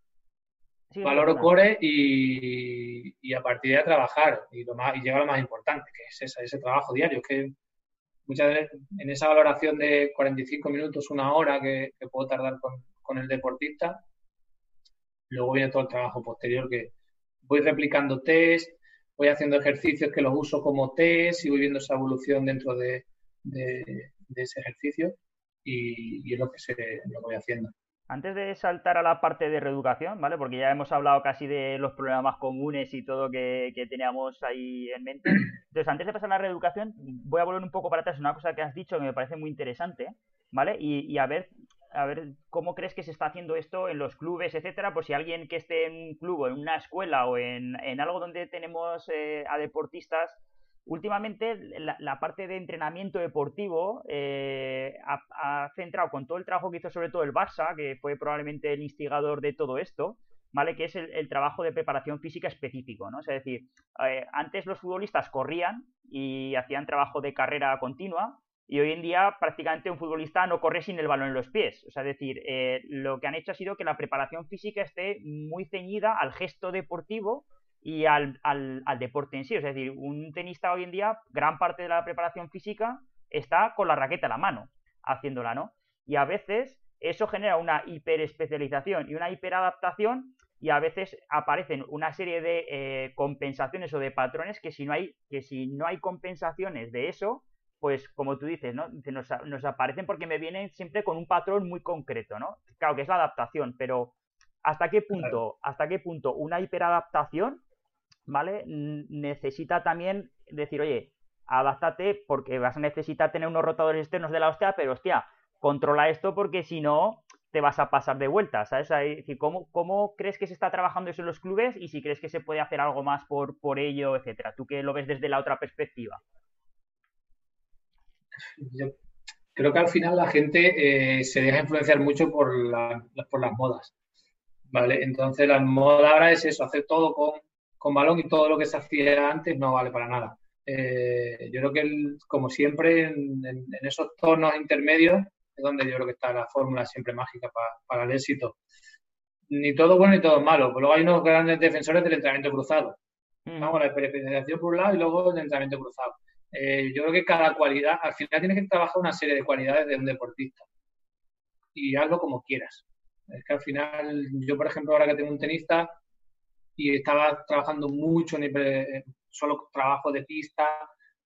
Speaker 2: valoro core y, a partir de ahí a trabajar y, lo más, y llega lo más importante, que es ese trabajo diario, que muchas veces en esa valoración de 45 minutos, una hora que, puedo tardar con, con el deportista, luego viene todo el trabajo posterior que voy replicando test, voy haciendo ejercicios que los uso como test y voy viendo esa evolución dentro de, ese ejercicio y, es lo que, se, lo voy haciendo.
Speaker 1: Antes de saltar a la parte de reeducación, ¿vale? Porque ya hemos hablado casi de los problemas más comunes y todo que, teníamos ahí en mente. Entonces, antes de pasar a la reeducación, voy a volver un poco para atrás una cosa que has dicho que me parece muy interesante, ¿vale? y a ver a ver cómo crees que se está haciendo esto en los clubes, etcétera, por si alguien que esté en un club o en una escuela o en, algo donde tenemos eh, a deportistas, últimamente la, parte de entrenamiento deportivo eh, ha, centrado con todo el trabajo que hizo sobre todo el Barça, que fue probablemente el instigador de todo esto, ¿vale? Que es el, trabajo de preparación física específico, ¿no? es decir, eh, antes los futbolistas corrían y hacían trabajo de carrera continua, y hoy en día prácticamente un futbolista no corre sin el balón en los pies. O sea, es decir, eh, lo que han hecho ha sido que la preparación física esté muy ceñida al gesto deportivo y al, al, deporte en sí. es decir, un tenista hoy en día, gran parte de la preparación física está con la raqueta en la mano, haciéndola, ¿no? Y a veces eso genera una hiperespecialización y una hiperadaptación y a veces aparecen una serie de eh, compensaciones o de patrones que si no hay que si no hay compensaciones de eso pues como tú dices, ¿no? Nos, nos, aparecen porque me vienen siempre con un patrón muy concreto, ¿no? Claro que es la adaptación, pero ¿hasta qué punto, hasta qué punto una hiperadaptación, ¿vale? Necesita también decir, oye, adáptate porque vas a necesitar tener unos rotadores externos de la hostia, pero hostia, controla esto porque si no te vas a pasar de vuelta, ¿sabes? ¿cómo, ¿cómo, crees que se está trabajando eso en los clubes y si crees que se puede hacer algo más por, por ello, etcétera? Tú que lo ves desde la otra perspectiva
Speaker 2: creo que al final la gente eh, se deja influenciar mucho por, por las modas. ¿Vale? Entonces la moda ahora es eso, hacer todo con, con balón y todo lo que se hacía antes no vale para nada. Eh, yo creo que, como siempre, en, esos tonos intermedios es donde yo creo que está la fórmula siempre mágica para, el éxito. Ni todo bueno ni todo malo. Pues luego hay unos grandes defensores del entrenamiento cruzado. Mm. Vamos, la especialización por un lado y luego el entrenamiento cruzado. Eh, yo creo que cada cualidad, al final tienes que trabajar una serie de cualidades de un deportista. Y hazlo como quieras. Es que al final, yo por ejemplo, ahora que tengo un tenista y estaba trabajando mucho en solo trabajo de pista,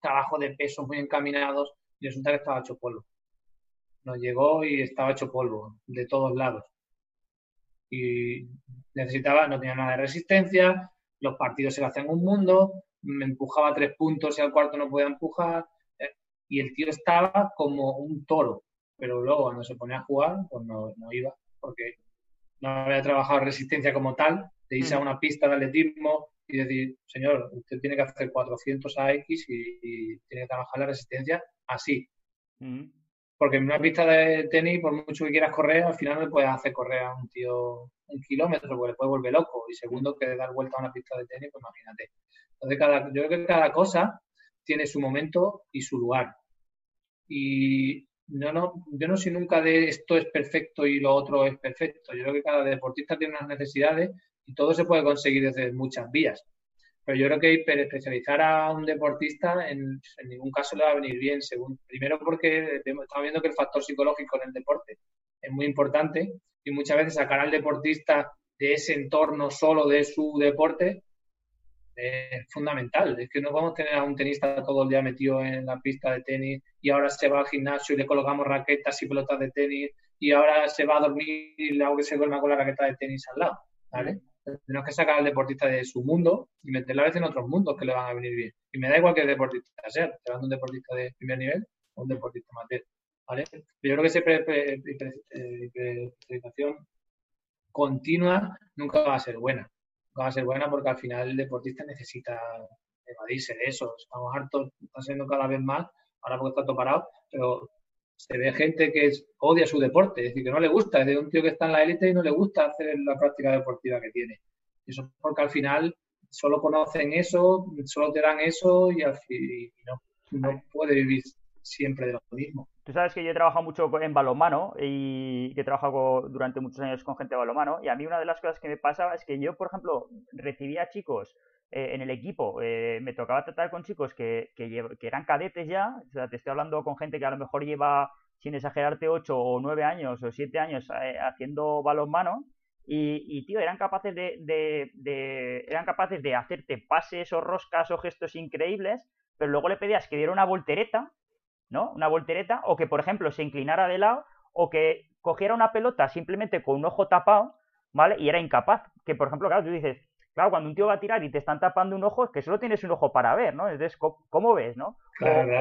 Speaker 2: trabajo de pesos muy encaminados, y resulta que estaba hecho polvo. Nos llegó y estaba hecho polvo de todos lados. Y necesitaba, no tenía nada de resistencia, los partidos se le hacían un mundo, me empujaba tres puntos y al cuarto no podía empujar. Eh, y el tío estaba como un toro, pero luego cuando se ponía a jugar, pues no, iba, porque no había trabajado resistencia como tal, de irse a mm. una pista de atletismo y decir, señor, usted tiene que hacer 400 AX y, y tiene que trabajar la resistencia así. Mm. Porque en una pista de tenis, por mucho que quieras correr, al final no puedes hacer correr a un tío un kilómetro, porque le puede volver loco. Y segundo, que dar vuelta a una pista de tenis, pues imagínate. Entonces, cada, yo creo que cada cosa tiene su momento y su lugar. Y no, no, yo no soy nunca de esto es perfecto y lo otro es perfecto. Yo creo que cada deportista tiene unas necesidades y todo se puede conseguir desde muchas vías. Pero yo creo que especializar a un deportista en, ningún caso le va a venir bien, según primero porque estamos viendo que el factor psicológico en el deporte es muy importante y muchas veces sacar al deportista de ese entorno solo de su deporte es fundamental. Es que no a tener a un tenista todo el día metido en la pista de tenis y ahora se va al gimnasio y le colocamos raquetas y pelotas de tenis y ahora se va a dormir y le hago que se duerma con la raqueta de tenis al lado. ¿vale? Tenemos que sacar al deportista de su mundo y meterlo a veces en otros mundos que le van a venir bien. Y me da igual que deportista sea, te un deportista de primer nivel o un deportista amateur. ¿vale? Yo creo que esa especialización continua nunca va a ser buena. Nunca va a ser buena porque al final el deportista necesita evadirse de eso. Estamos hartos, está siendo cada vez más, ahora porque está todo parado, pero se ve gente que odia su deporte, es decir, que no le gusta, es de un tío que está en la élite y no le gusta hacer la práctica deportiva que tiene. Eso es porque al final solo conocen eso, solo te dan eso y, fin, no, no puede vivir siempre de lo mismo.
Speaker 1: Tú sabes que yo he trabajado mucho en balonmano y que he trabajado durante muchos años con gente de balonmano y a mí una de las cosas que me pasaba es que yo, por ejemplo, recibía chicos eh, en el equipo, eh, me tocaba tratar con chicos que, que, eran cadetes ya, o sea, te estoy hablando con gente que a lo mejor lleva, sin exagerarte, 8 o 9 años o 7 años eh, haciendo balonmano y, y, tío, eran capaces de, de, eran capaces de hacerte pases o roscas o gestos increíbles, pero luego le pedías que diera una voltereta, ¿no? Una voltereta, o que, por ejemplo, se inclinara de lado, o que cogiera una pelota simplemente con un ojo tapado, ¿vale? Y era incapaz. Que, por ejemplo, claro, tú dices, Claro, cuando un tío va a tirar y te están tapando un ojo, es que solo tienes un ojo para ver, ¿no? Entonces, ¿cómo, ves, no?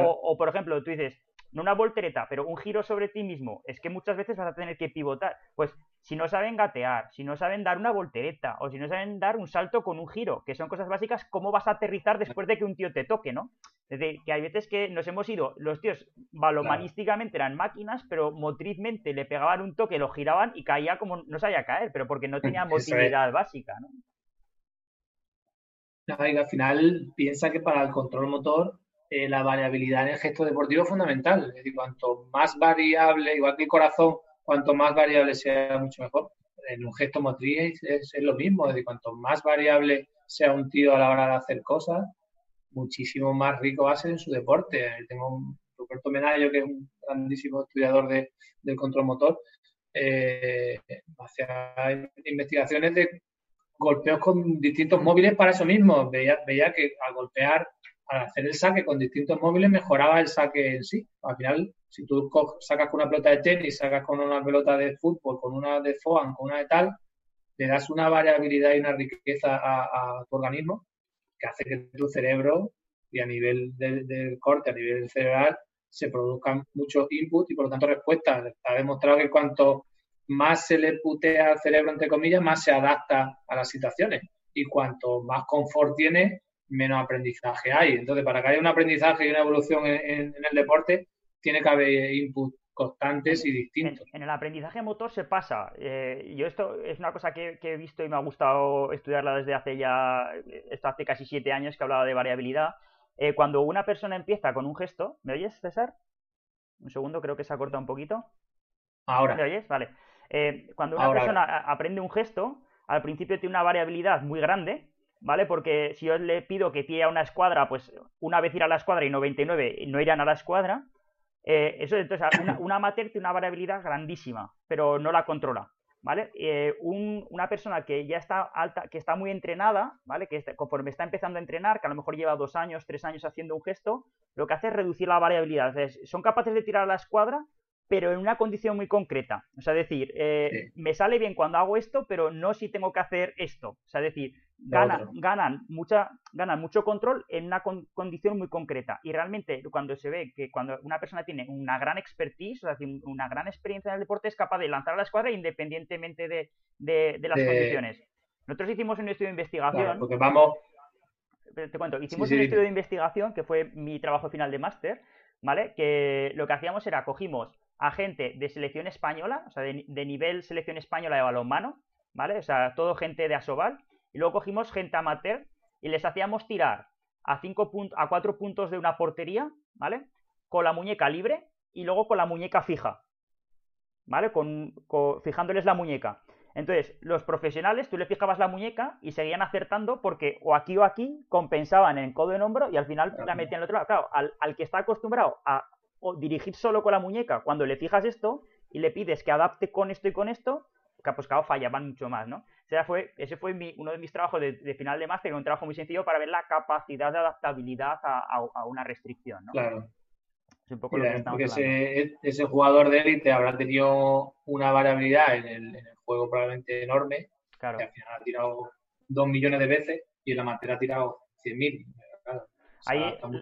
Speaker 1: o, por ejemplo, tú dices, no una voltereta, pero un giro sobre ti mismo, es que muchas veces vas a tener que pivotar. Pues si no saben gatear, si no saben dar una voltereta, o si no saben dar un salto con un giro, que son cosas básicas, ¿cómo vas a aterrizar después de que un tío te toque, no? Es decir, que hay veces que nos hemos ido, los tíos balomanísticamente eran máquinas, pero motrizmente le pegaban un toque, lo giraban y caía como no sabía caer, pero porque no tenía (laughs) motilidad básica, ¿no?
Speaker 2: Al final piensa que para el control motor eh, la variabilidad en el gesto deportivo es fundamental. Es decir, cuanto más variable, igual que el corazón, cuanto más variable sea, mucho mejor. En un gesto motriz es, lo mismo. Es decir, cuanto más variable sea un tío a la hora de hacer cosas, muchísimo más rico va a ser en su deporte. Tengo un Roberto Menayo, que es un grandísimo estudiador de, del control motor, eh, hace investigaciones de golpeos con distintos móviles para eso mismo. Veía, veía que al golpear, al hacer el saque con distintos móviles, mejoraba el saque en sí. Al final, si tú sacas con una pelota de tenis, sacas con una pelota de fútbol, con una de foam, con una de tal, le das una variabilidad y una riqueza a, tu organismo que hace que tu cerebro y a nivel del corte, a nivel cerebral, se produzcan muchos inputs y por lo tanto respuestas. Está demostrado que cuanto más se le putea al cerebro, entre comillas, más se adapta a las situaciones. Y cuanto más confort tiene, menos aprendizaje hay. Entonces, para que haya un aprendizaje y una evolución en, el deporte, tiene que haber input constantes y distintos.
Speaker 1: En, el aprendizaje motor se pasa. Eh, yo esto es una cosa que, he visto y me ha gustado estudiarla desde hace ya, esto hace casi siete años que hablaba de variabilidad. Eh, cuando una persona empieza con un gesto, ¿me oyes, César? Un segundo, creo que se ha cortado un poquito.
Speaker 2: Ahora.
Speaker 1: ¿Me oyes? Vale. Eh, cuando una persona aprende un gesto, al principio tiene una variabilidad muy grande, ¿vale? Porque si yo le pido que tire a una escuadra, pues una vez ir a la escuadra y 99 no irán a la escuadra, eh, eso, entonces, una, una amateur tiene una variabilidad grandísima, pero no la controla, ¿vale? Eh, una persona que ya está alta, que está muy entrenada, ¿vale? Que conforme está empezando a entrenar, que a lo mejor lleva dos años, tres años haciendo un gesto, lo que hace es reducir la variabilidad. son capaces de tirar a la escuadra pero en una condición muy concreta. O sea, decir, eh, me sale bien cuando hago esto, pero no si tengo que hacer esto. O sea, decir, ganan, ganan, mucha, ganan mucho control en una condición muy concreta. Y realmente, cuando se ve que cuando una persona tiene una gran expertise, o sea, una gran experiencia en el deporte, es capaz de lanzar a la escuadra independientemente de, las condiciones. Nosotros hicimos un estudio de investigación.
Speaker 2: porque vamos.
Speaker 1: Te cuento, hicimos un estudio de investigación que fue mi trabajo final de máster, ¿vale? Que lo que hacíamos era cogimos a gente de selección española, o sea, de, nivel selección española de balonmano, ¿vale? O sea, todo gente de Asobal. Y luego cogimos gente amateur y les hacíamos tirar a, cinco a cuatro puntos de una portería, ¿vale? Con la muñeca libre y luego con la muñeca fija, ¿vale? Con, fijándoles la muñeca. Entonces, los profesionales, tú le fijabas la muñeca y seguían acertando porque o aquí o aquí compensaban en codo en hombro y al final la metían al otro lado. Claro, al que está acostumbrado a o dirigir solo con la muñeca, cuando le fijas esto y le pides que adapte con esto y con esto, pues claro, fallaban mucho más, ¿no? O sea, fue, ese fue uno de mis trabajos de, final de máster, un trabajo muy sencillo para ver la capacidad de adaptabilidad a, una restricción, ¿no?
Speaker 2: Claro. Es un poco lo que estamos ese, ese, jugador de élite habrá tenido una variabilidad en el, juego probablemente enorme, claro. que al final ha tirado dos millones de veces y en la materia ha tirado cien mil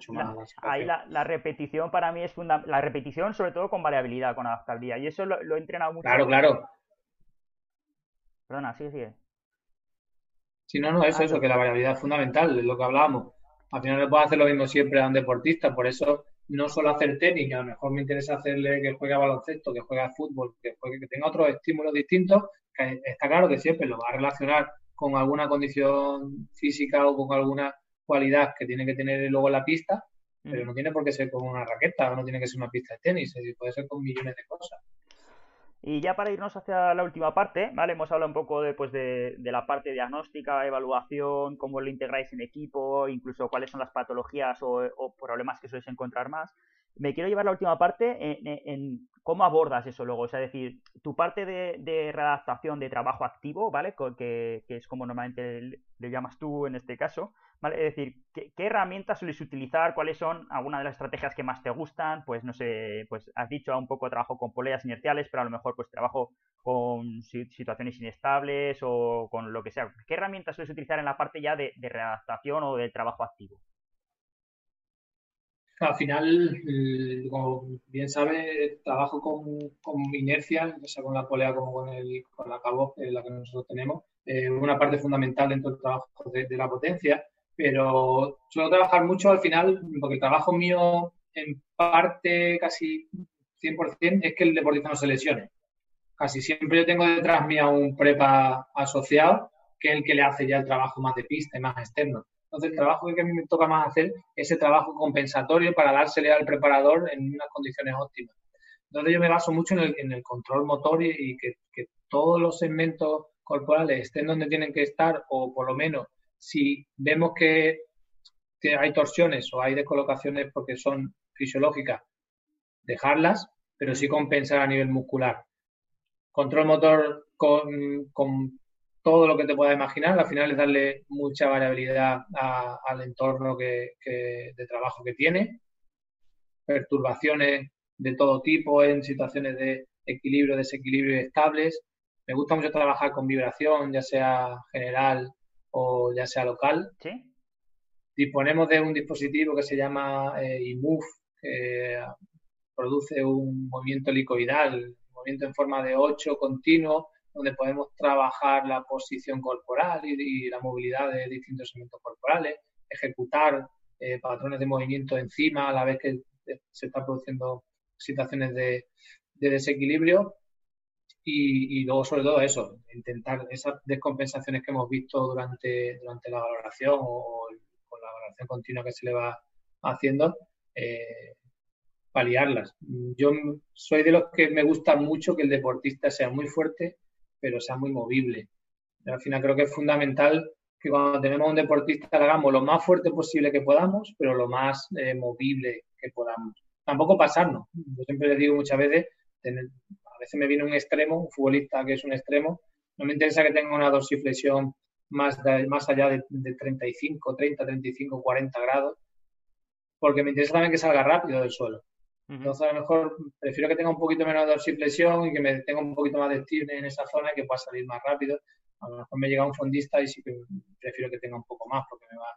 Speaker 1: ahí, la, repetición para mí es fundamental. La repetición, sobre todo con variabilidad, con adaptabilidad. Y eso lo, he entrenado mucho.
Speaker 2: Claro, claro.
Speaker 1: Perdona, sigue, sigue.
Speaker 2: Sí, no, no, eso, eso, que la variabilidad es fundamental, es lo que hablábamos. Al final no puedo hacer lo mismo siempre a un deportista, por eso no solo hacer tenis, a lo mejor me interesa hacerle que juegue a baloncesto, que juegue a fútbol, que, juegue, que tenga otros estímulos distintos, que está claro que siempre lo va a relacionar con alguna condición física o con alguna cualidad que tiene que tener luego la pista, pero no tiene por qué ser con una raqueta o no tiene que ser una pista de tenis, puede ser con millones de cosas.
Speaker 1: Y ya para irnos hacia la última parte, ¿vale? Hemos hablado un poco de, de, la parte diagnóstica, evaluación, cómo lo integráis en equipo, incluso cuáles son las patologías o, problemas que sois encontrar más. Me quiero llevar la última parte en, cómo abordas eso luego. O sea, es decir, tu parte de, readaptación de trabajo activo, ¿vale? Que, es como normalmente le llamas tú en este caso. ¿Vale? Es decir, ¿qué, herramientas sueles utilizar? ¿Cuáles son algunas de las estrategias que más te gustan? Pues no sé, pues has dicho un poco trabajo con poleas inerciales, pero a lo mejor pues trabajo con situaciones inestables o con lo que sea. ¿Qué herramientas sueles utilizar en la parte ya de, readaptación o de trabajo activo?
Speaker 2: Al final, eh, como bien sabes, trabajo con, con inercia, ya sea con la polea como con, el, con la cabo, la que nosotros tenemos. Eh, una parte fundamental dentro del trabajo de la potencia pero suelo trabajar mucho al final, porque el trabajo mío en parte casi 100% es que el deportista no se lesione. Casi siempre yo tengo detrás mía un prepa asociado, que es el que le hace ya el trabajo más de pista y más externo. Entonces, el trabajo que a mí me toca más hacer es ese trabajo compensatorio para dársele al preparador en unas condiciones óptimas. Entonces, yo me baso mucho en el, control motor y, que, que, todos los segmentos corporales estén donde tienen que estar, o por lo menos si vemos que, hay torsiones o hay descolocaciones porque son fisiológicas, dejarlas, pero sí compensar a nivel muscular. Control motor con, todo lo que te puedas imaginar, al final es darle mucha variabilidad al entorno de trabajo que tiene, perturbaciones de todo tipo en situaciones de equilibrio, desequilibrio estables. Me gusta mucho trabajar con vibración, ya sea general o ya sea local. Disponemos de un dispositivo que se llama eh, IMOVE, que produce un movimiento helicoidal, un movimiento en forma de 8 continuo, donde podemos trabajar la posición corporal y, la movilidad de distintos segmentos corporales, ejecutar eh, patrones de movimiento encima a la vez que se están produciendo situaciones de, desequilibrio y, luego sobre todo eso, intentar esas descompensaciones que hemos visto durante, durante la valoración o, con la valoración continua que se le va haciendo, eh, paliarlas. Yo soy de los que me gusta mucho que el deportista sea muy fuerte, pero sea muy movible. al final creo que es fundamental que cuando tenemos un deportista lo hagamos lo más fuerte posible que podamos, pero lo más eh, movible que podamos. Tampoco pasarnos. Yo siempre le digo muchas veces, a veces me viene un extremo, un futbolista que es un extremo, no me interesa que tenga una dorsiflexión más, más allá de, de 35, 30, 35, 40 grados, porque me interesa también que salga rápido del suelo. Entonces, a lo mejor prefiero que tenga un poquito menos dorsiflexión y que me tenga un poquito más de estilo en esa zona que pueda salir más rápido. A lo mejor me llega un fondista y sí que prefiero que tenga un poco más porque me va.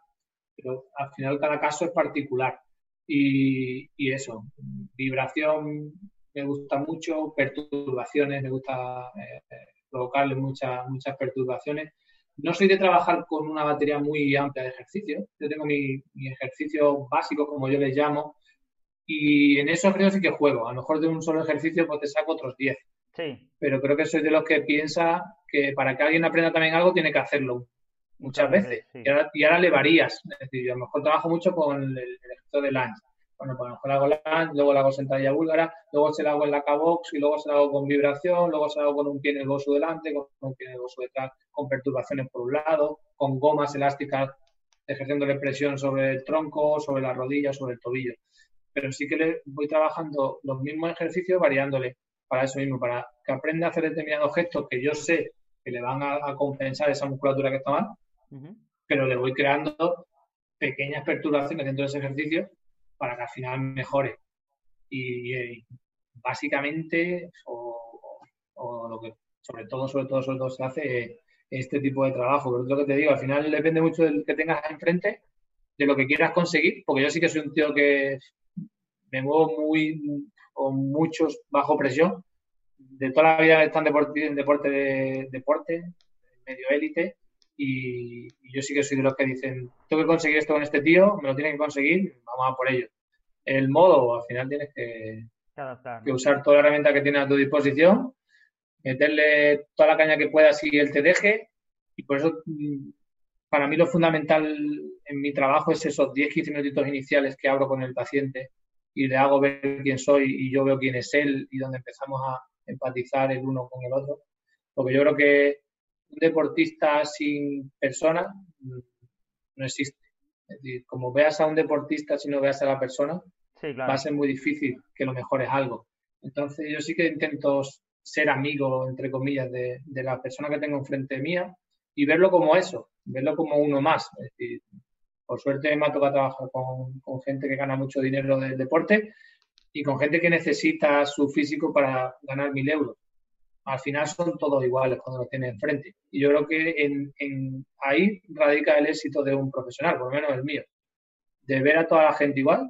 Speaker 2: Pero al final cada caso es particular. Y, y eso, vibración me gusta mucho, perturbaciones, me gusta eh, provocarle muchas, muchas perturbaciones. No soy de trabajar con una batería muy amplia de ejercicios. Yo tengo mi, mi ejercicio básico, como yo les llamo, y en eso creo sí que juego. A lo mejor de un solo ejercicio pues te saco otros 10. Sí. Pero creo que soy de los que piensa que para que alguien aprenda también algo tiene que hacerlo muchas veces. Y, ahora, le varías. Es decir, yo a lo mejor trabajo mucho con el, ejercicio de lunge. Bueno, pues a lo mejor hago lunge, luego lo hago sentadilla búlgara, luego se lo hago en la K-box y luego se lo hago con vibración, luego se lo hago con un pie en el bosu delante, con un pie en el bosu detrás, con perturbaciones por un lado, con gomas elásticas ejerciendo la presión sobre el tronco, sobre la rodilla, sobre el tobillo pero sí que le voy trabajando los mismos ejercicios variándole para eso mismo, para que aprenda a hacer determinados gestos que yo sé que le van a, compensar esa musculatura que está mal, pero le voy creando pequeñas perturbaciones dentro de ese ejercicio para que al final mejore. Y, básicamente, o, lo que sobre todo, sobre todo, sobre todo se hace este tipo de trabajo. Pero es lo que te digo, al final depende mucho del que tengas enfrente, de lo que quieras conseguir, porque yo sí que soy un tío que me muevo muy con muchos bajo presión. De toda la vida están en deporte, de deporte, medio élite, y, yo sí que soy de los que dicen, tengo que conseguir esto con este tío, me lo tienen que conseguir, vamos a por ello. El modo, al final tienes que, que usar toda la herramienta que tienes a tu disposición, meterle toda la caña que puedas y él te deje, y por eso mm, para mí lo fundamental en mi trabajo es esos 10-15 minutitos iniciales que abro con el paciente y le hago ver quién soy y yo veo quién es él y donde empezamos a empatizar el uno con el otro. Porque yo creo que un deportista sin persona no existe. Es decir, como veas a un deportista si no veas a la persona, va a ser muy difícil que lo mejores algo. Entonces yo sí que intento ser amigo, entre comillas, de, de la persona que tengo enfrente mía y verlo como eso, verlo como uno más. Es decir, por suerte me ha tocado trabajar con, gente que gana mucho dinero del deporte y con gente que necesita su físico para ganar mil euros. Al final son todos iguales cuando lo tienen enfrente. Y yo creo que en, ahí radica el éxito de un profesional, por lo menos el mío. De ver a toda la gente igual,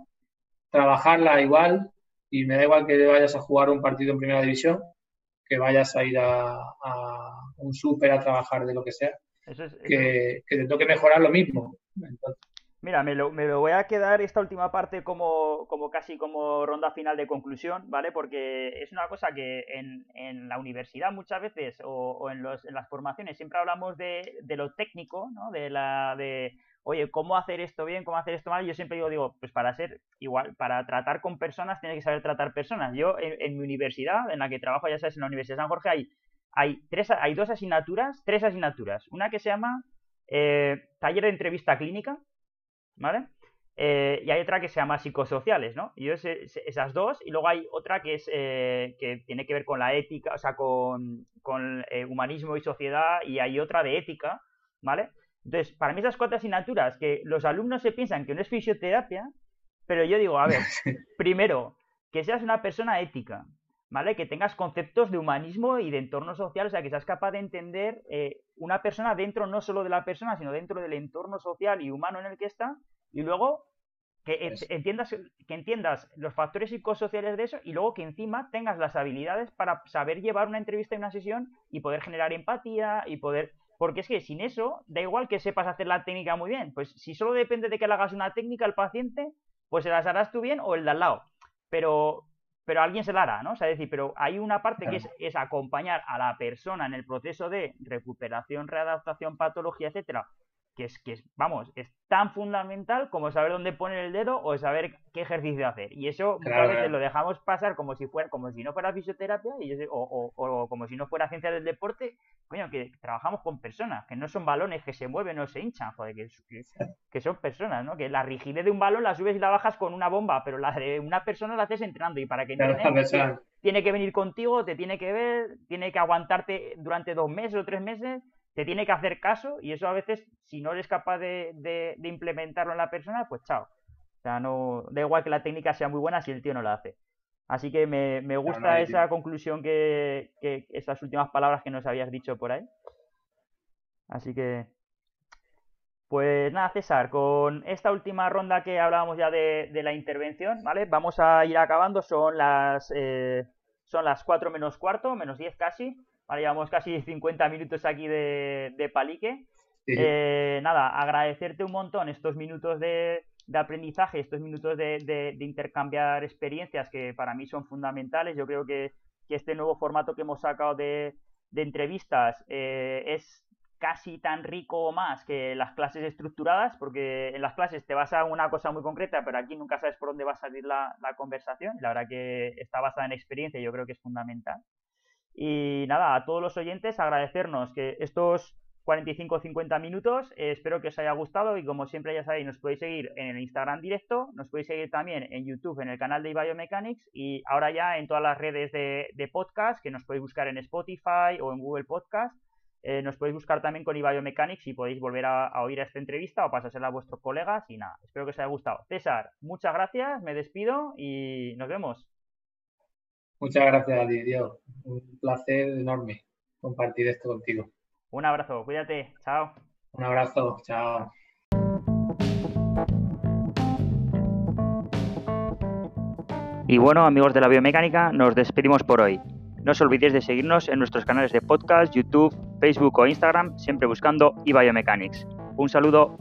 Speaker 2: trabajarla igual, y me da igual que vayas a jugar un partido en primera división, que vayas a ir a, un súper a trabajar de lo que sea, que, que, te toque mejorar lo mismo. Entonces,
Speaker 1: Mira, me lo, me lo, voy a quedar esta última parte como, como, casi como ronda final de conclusión, ¿vale? Porque es una cosa que en, en la universidad muchas veces o, en, los, en, las formaciones siempre hablamos de, de, lo técnico, ¿no? De la de, oye, ¿cómo hacer esto bien? ¿Cómo hacer esto mal? Yo siempre digo, digo, pues para ser igual, para tratar con personas tienes que saber tratar personas. Yo en, en, mi universidad, en la que trabajo, ya sabes, en la Universidad de San Jorge, hay, hay, tres, hay dos asignaturas, tres asignaturas. Una que se llama eh, taller de entrevista clínica, ¿vale? Eh, y hay otra que se llama psicosociales, ¿no? Y es, esas dos, y luego hay otra que es eh, que tiene que ver con la ética, o sea, con, con eh, humanismo y sociedad, y hay otra de ética, ¿vale? Entonces, para mí esas cuatro asignaturas que los alumnos se piensan que no es fisioterapia, pero yo digo, a ver, (laughs) primero, que seas una persona ética, ¿vale? Que tengas conceptos de humanismo y de entorno social, o sea, que seas capaz de entender eh, una persona dentro no solo de la persona, sino dentro del entorno social y humano en el que está, y luego que entiendas, que entiendas los factores psicosociales de eso y luego que encima tengas las habilidades para saber llevar una entrevista y una sesión y poder generar empatía y poder... Porque es que sin eso, da igual que sepas hacer la técnica muy bien. Pues si solo depende de que le hagas una técnica al paciente, pues se las harás tú bien o el de al lado. Pero pero alguien se la hará, ¿no? O sea, decir, pero hay una parte que es, es, acompañar a la persona en el proceso de recuperación, readaptación, patología, etcétera, que es, que es, vamos, es tan fundamental como saber dónde poner el dedo o saber qué ejercicio hacer. Y eso muchas veces lo dejamos pasar como si fuera, como si no fuera fisioterapia y o, o, como si no fuera ciencia del deporte, coño, que trabajamos con personas, que no son balones que se mueven o se hinchan, joder, que, que, son personas, ¿no? Que la rigidez de un balón la subes y la bajas con una bomba, pero la de una persona la haces entrenando y para que entrenes, tiene que venir contigo, te tiene que ver, tiene que aguantarte durante dos meses o tres meses te tiene que hacer caso y eso a veces, si no eres capaz de, implementarlo en la persona, pues chao. O sea, no, da igual que la técnica sea muy buena si el tío no la hace. Así que me, gusta esa conclusión que, que, esas últimas palabras que nos habías dicho por ahí. Así que, pues nada, César, con esta última ronda que hablábamos ya de, la intervención, ¿vale? Vamos a ir acabando, son las, eh, son las 4 menos cuarto, menos 10 casi. Vale, llevamos casi 50 minutos aquí de, palique. Eh, nada, agradecerte un montón estos minutos de, aprendizaje, estos minutos de, intercambiar experiencias que para mí son fundamentales. Yo creo que, este nuevo formato que hemos sacado de, entrevistas eh, es casi tan rico o más que las clases estructuradas, porque en las clases te vas a una cosa muy concreta, pero aquí nunca sabes por dónde va a salir la, la conversación. La verdad que está basada en experiencia y yo creo que es fundamental. Y nada, a todos los oyentes agradecernos que estos 45 o 50 minutos, eh, espero que os haya gustado y como siempre ya sabéis, nos podéis seguir en el Instagram directo, nos podéis seguir también en YouTube, en el canal de Biomechanics y ahora ya en todas las redes de, podcast que nos podéis buscar en Spotify o en Google Podcast. Eh, nos podéis buscar también con Biomechanics y podéis volver a, a, oír esta entrevista o pasársela a vuestros colegas y nada, espero que os haya gustado. César, muchas gracias, me despido y nos vemos.
Speaker 2: Muchas gracias a ti, Dios. Un placer enorme compartir esto contigo.
Speaker 1: Un abrazo, cuídate, chao.
Speaker 2: Un abrazo, chao.
Speaker 1: Y bueno, amigos de la biomecánica, nos despedimos por hoy. No os olvidéis de seguirnos en nuestros canales de podcast, YouTube, Facebook o Instagram, siempre buscando eBiomechanics. Un saludo.